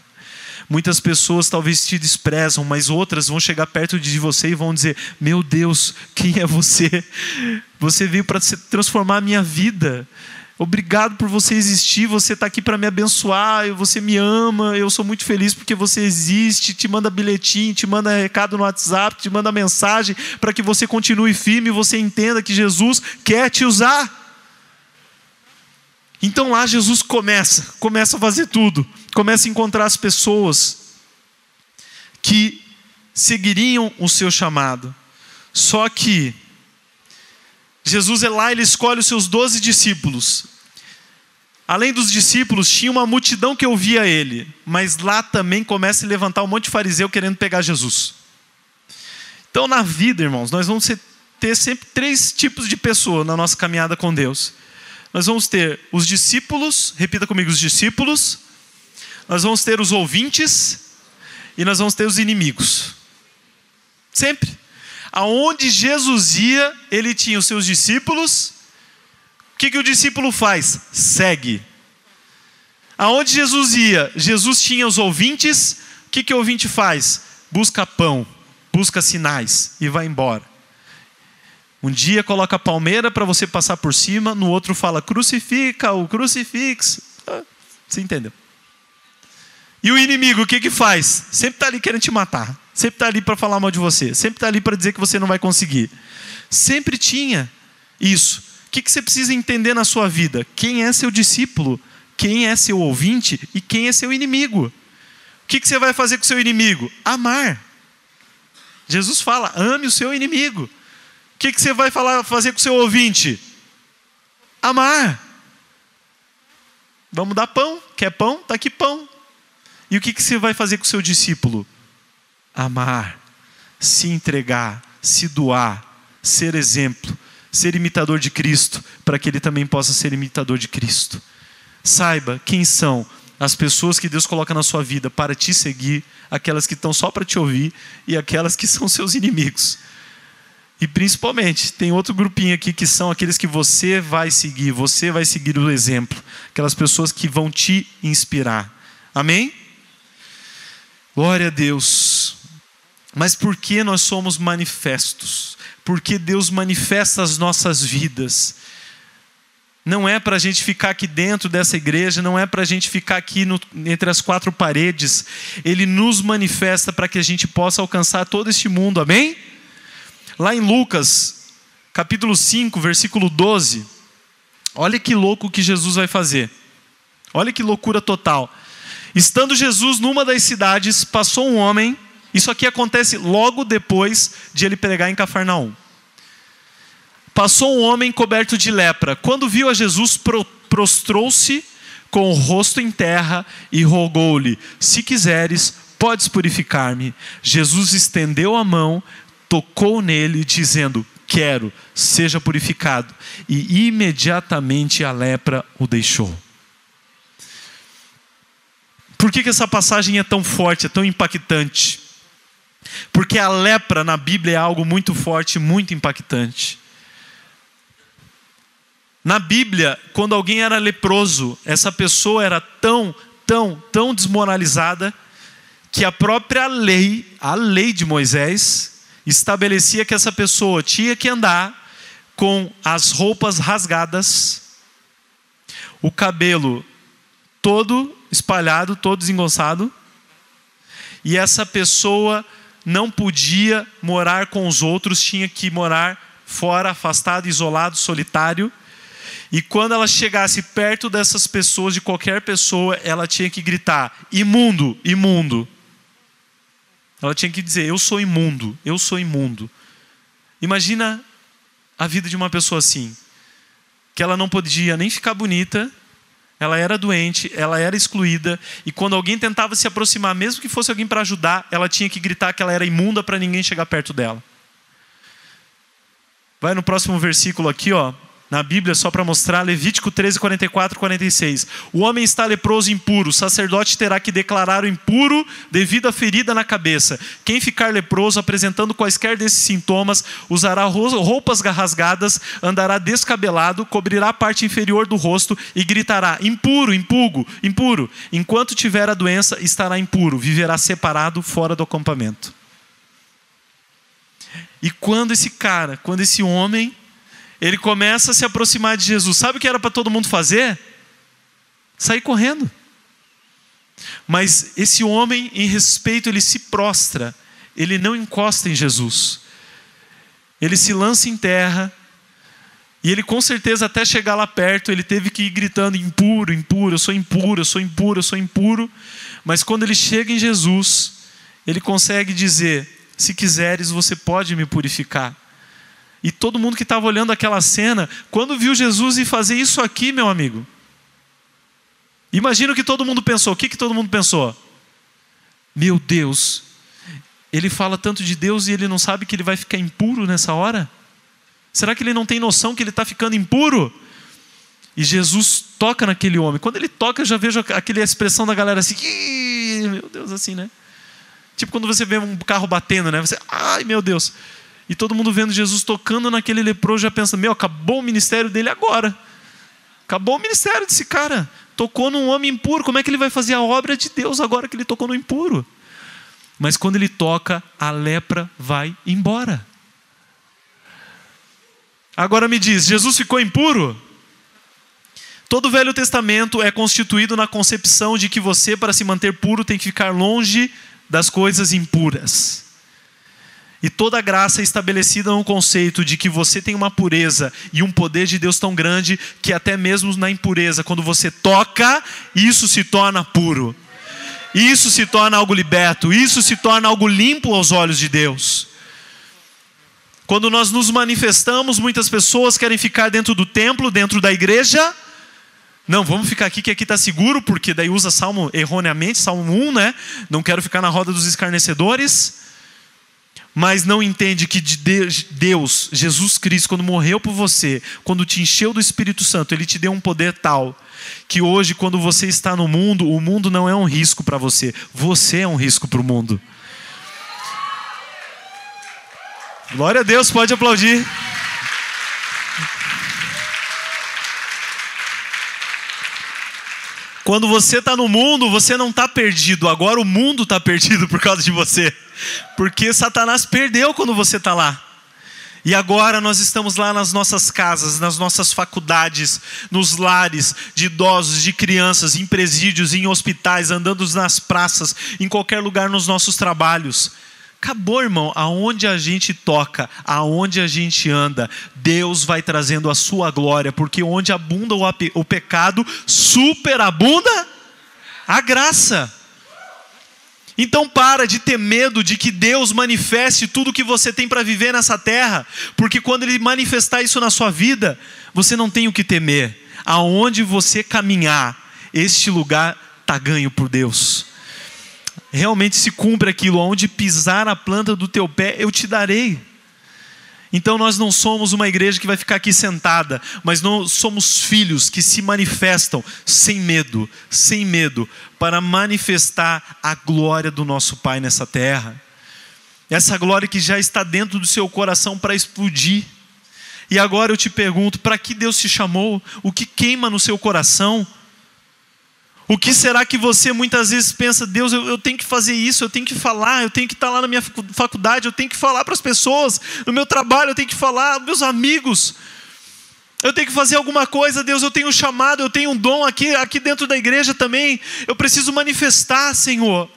Muitas pessoas talvez te desprezam, mas outras vão chegar perto de você e vão dizer: Meu Deus, quem é você? Você veio para transformar a minha vida. Obrigado por você existir, você está aqui para me abençoar, você me ama, eu sou muito feliz porque você existe, te manda bilhetinho, te manda recado no WhatsApp, te manda mensagem para que você continue firme e você entenda que Jesus quer te usar. Então lá Jesus começa, começa a fazer tudo, começa a encontrar as pessoas que seguiriam o seu chamado. Só que Jesus é lá, ele escolhe os seus doze discípulos. Além dos discípulos, tinha uma multidão que ouvia ele, mas lá também começa a levantar um monte de fariseu querendo pegar Jesus. Então, na vida, irmãos, nós vamos ter sempre três tipos de pessoa na nossa caminhada com Deus nós vamos ter os discípulos, repita comigo, os discípulos, nós vamos ter os ouvintes e nós vamos ter os inimigos. Sempre. Aonde Jesus ia, ele tinha os seus discípulos. O que, que o discípulo faz? Segue. Aonde Jesus ia, Jesus tinha os ouvintes. O que, que o ouvinte faz? Busca pão, busca sinais e vai embora. Um dia coloca a palmeira para você passar por cima, no outro fala crucifica o crucifixo. Ah, você entendeu? E o inimigo, o que que faz? Sempre está ali querendo te matar. Sempre está ali para falar mal de você. Sempre está ali para dizer que você não vai conseguir. Sempre tinha isso. O que, que você precisa entender na sua vida? Quem é seu discípulo? Quem é seu ouvinte? E quem é seu inimigo? O que, que você vai fazer com seu inimigo? Amar. Jesus fala: ame o seu inimigo que, que você vai falar, fazer com o seu ouvinte? Amar. Vamos dar pão. Quer pão? Está aqui pão. E o que, que você vai fazer com o seu discípulo? Amar, se entregar, se doar, ser exemplo, ser imitador de Cristo, para que ele também possa ser imitador de Cristo. Saiba quem são as pessoas que Deus coloca na sua vida para te seguir, aquelas que estão só para te ouvir e aquelas que são seus inimigos. E principalmente, tem outro grupinho aqui que são aqueles que você vai seguir, você vai seguir o exemplo, aquelas pessoas que vão te inspirar. Amém? Glória a Deus. Mas por que nós somos manifestos? Porque Deus manifesta as nossas vidas. Não é para a gente ficar aqui dentro dessa igreja, não é para a gente ficar aqui no, entre as quatro paredes. Ele nos manifesta para que a gente possa alcançar todo este mundo, amém? Lá em Lucas, capítulo 5, versículo 12, olha que louco que Jesus vai fazer. Olha que loucura total. Estando Jesus numa das cidades, passou um homem. Isso aqui acontece logo depois de ele pregar em Cafarnaum. Passou um homem coberto de lepra. Quando viu a Jesus, prostrou-se com o rosto em terra e rogou-lhe: Se quiseres, podes purificar-me. Jesus estendeu a mão, tocou nele, dizendo: Quero, seja purificado. E imediatamente a lepra o deixou. Por que, que essa passagem é tão forte, é tão impactante? Porque a lepra na Bíblia é algo muito forte, muito impactante. Na Bíblia, quando alguém era leproso, essa pessoa era tão, tão, tão desmoralizada que a própria lei, a lei de Moisés, estabelecia que essa pessoa tinha que andar com as roupas rasgadas, o cabelo todo espalhado, todo desengonçado, e essa pessoa não podia morar com os outros, tinha que morar fora, afastado, isolado, solitário. E quando ela chegasse perto dessas pessoas, de qualquer pessoa, ela tinha que gritar: imundo, imundo. Ela tinha que dizer: Eu sou imundo, eu sou imundo. Imagina a vida de uma pessoa assim, que ela não podia nem ficar bonita, Ela era doente, ela era excluída, e quando alguém tentava se aproximar, mesmo que fosse alguém para ajudar, ela tinha que gritar que ela era imunda para ninguém chegar perto dela. Vai no próximo versículo aqui, ó na Bíblia, só para mostrar, Levítico 13, 44 46. O homem está leproso impuro, o sacerdote terá que declarar o impuro devido à ferida na cabeça. Quem ficar leproso, apresentando quaisquer desses sintomas, usará roupas rasgadas, andará descabelado, cobrirá a parte inferior do rosto e gritará: impuro, impuro, impuro. Enquanto tiver a doença, estará impuro, viverá separado fora do acampamento. E quando esse cara, quando esse homem ele começa a se aproximar de Jesus. Sabe o que era para todo mundo fazer? Sair correndo. Mas esse homem, em respeito, ele se prostra, ele não encosta em Jesus. Ele se lança em terra, e ele com certeza até chegar lá perto, ele teve que ir gritando impuro, impuro, eu sou impuro, eu sou impuro, eu sou impuro. Mas quando ele chega em Jesus, ele consegue dizer: se quiseres, você pode me purificar. E todo mundo que estava olhando aquela cena, quando viu Jesus e fazer isso aqui, meu amigo, imagina o que todo mundo pensou. O que, que todo mundo pensou? Meu Deus, ele fala tanto de Deus e ele não sabe que ele vai ficar impuro nessa hora? Será que ele não tem noção que ele está ficando impuro? E Jesus toca naquele homem. Quando ele toca, eu já vejo aquela expressão da galera assim, meu Deus, assim, né? Tipo quando você vê um carro batendo, né? Você, ai meu Deus. E todo mundo vendo Jesus tocando naquele leproso já pensa: meu, acabou o ministério dele agora. Acabou o ministério desse cara. Tocou num homem impuro. Como é que ele vai fazer a obra de Deus agora que ele tocou no impuro? Mas quando ele toca, a lepra vai embora. Agora me diz: Jesus ficou impuro? Todo o Velho Testamento é constituído na concepção de que você, para se manter puro, tem que ficar longe das coisas impuras. E toda graça é estabelecida no conceito de que você tem uma pureza e um poder de Deus tão grande que até mesmo na impureza, quando você toca, isso se torna puro. Isso se torna algo liberto, isso se torna algo limpo aos olhos de Deus. Quando nós nos manifestamos, muitas pessoas querem ficar dentro do templo, dentro da igreja. Não, vamos ficar aqui que aqui está seguro, porque daí usa Salmo erroneamente, Salmo 1, né? Não quero ficar na roda dos escarnecedores mas não entende que de Deus, Jesus Cristo, quando morreu por você, quando te encheu do Espírito Santo, ele te deu um poder tal que hoje, quando você está no mundo, o mundo não é um risco para você, você é um risco para o mundo. Glória a Deus, pode aplaudir. Quando você está no mundo, você não está perdido. Agora o mundo está perdido por causa de você. Porque Satanás perdeu quando você está lá. E agora nós estamos lá nas nossas casas, nas nossas faculdades, nos lares de idosos, de crianças, em presídios, em hospitais, andando nas praças, em qualquer lugar nos nossos trabalhos. Acabou, irmão. Aonde a gente toca, aonde a gente anda, Deus vai trazendo a sua glória, porque onde abunda o pecado, superabunda a graça. Então para de ter medo de que Deus manifeste tudo o que você tem para viver nessa terra, porque quando Ele manifestar isso na sua vida, você não tem o que temer. Aonde você caminhar, este lugar está ganho por Deus realmente se cumpre aquilo, onde pisar a planta do teu pé, eu te darei. Então nós não somos uma igreja que vai ficar aqui sentada, mas nós somos filhos que se manifestam sem medo, sem medo, para manifestar a glória do nosso Pai nessa terra. Essa glória que já está dentro do seu coração para explodir. E agora eu te pergunto: para que Deus te chamou? O que queima no seu coração? O que será que você muitas vezes pensa, Deus, eu, eu, tenho que fazer isso, eu tenho que falar, eu tenho que estar lá na minha faculdade, eu tenho que falar para as pessoas, no meu trabalho, eu tenho que falar, meus amigos, eu tenho que fazer alguma coisa, Deus, eu tenho um chamado, eu tenho um dom aqui, aqui dentro da igreja também, eu preciso manifestar, Senhor.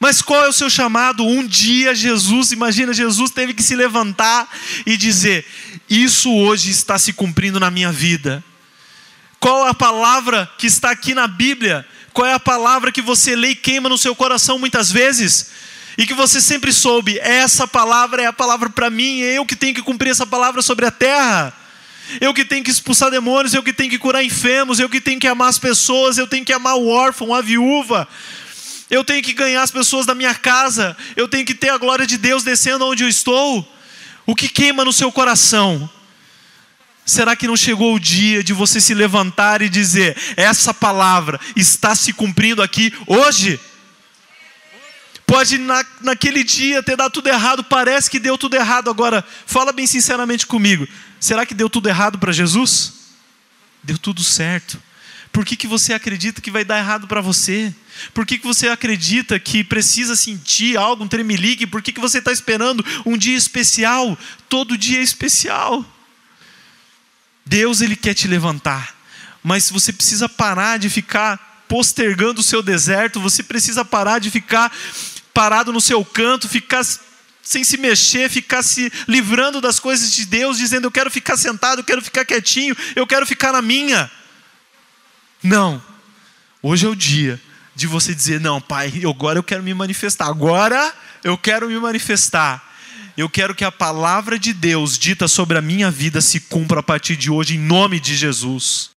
Mas qual é o seu chamado? Um dia Jesus, imagina, Jesus teve que se levantar e dizer: Isso hoje está se cumprindo na minha vida. Qual a palavra que está aqui na Bíblia? Qual é a palavra que você lê e queima no seu coração muitas vezes? E que você sempre soube, essa palavra é a palavra para mim, é eu que tenho que cumprir essa palavra sobre a terra. Eu que tenho que expulsar demônios, eu que tenho que curar enfermos, eu que tenho que amar as pessoas, eu tenho que amar o órfão, a viúva. Eu tenho que ganhar as pessoas da minha casa, eu tenho que ter a glória de Deus descendo onde eu estou. O que queima no seu coração? Será que não chegou o dia de você se levantar e dizer: essa palavra está se cumprindo aqui hoje? Pode na, naquele dia ter dado tudo errado, parece que deu tudo errado. Agora, fala bem sinceramente comigo: será que deu tudo errado para Jesus? Deu tudo certo. Por que, que você acredita que vai dar errado para você? Por que, que você acredita que precisa sentir algo, um tremelique? Por que, que você está esperando um dia especial? Todo dia é especial. Deus, Ele quer te levantar, mas você precisa parar de ficar postergando o seu deserto, você precisa parar de ficar parado no seu canto, ficar sem se mexer, ficar se livrando das coisas de Deus, dizendo eu quero ficar sentado, eu quero ficar quietinho, eu quero ficar na minha. Não. Hoje é o dia de você dizer: Não, Pai, agora eu quero me manifestar. Agora eu quero me manifestar. Eu quero que a palavra de Deus dita sobre a minha vida se cumpra a partir de hoje, em nome de Jesus.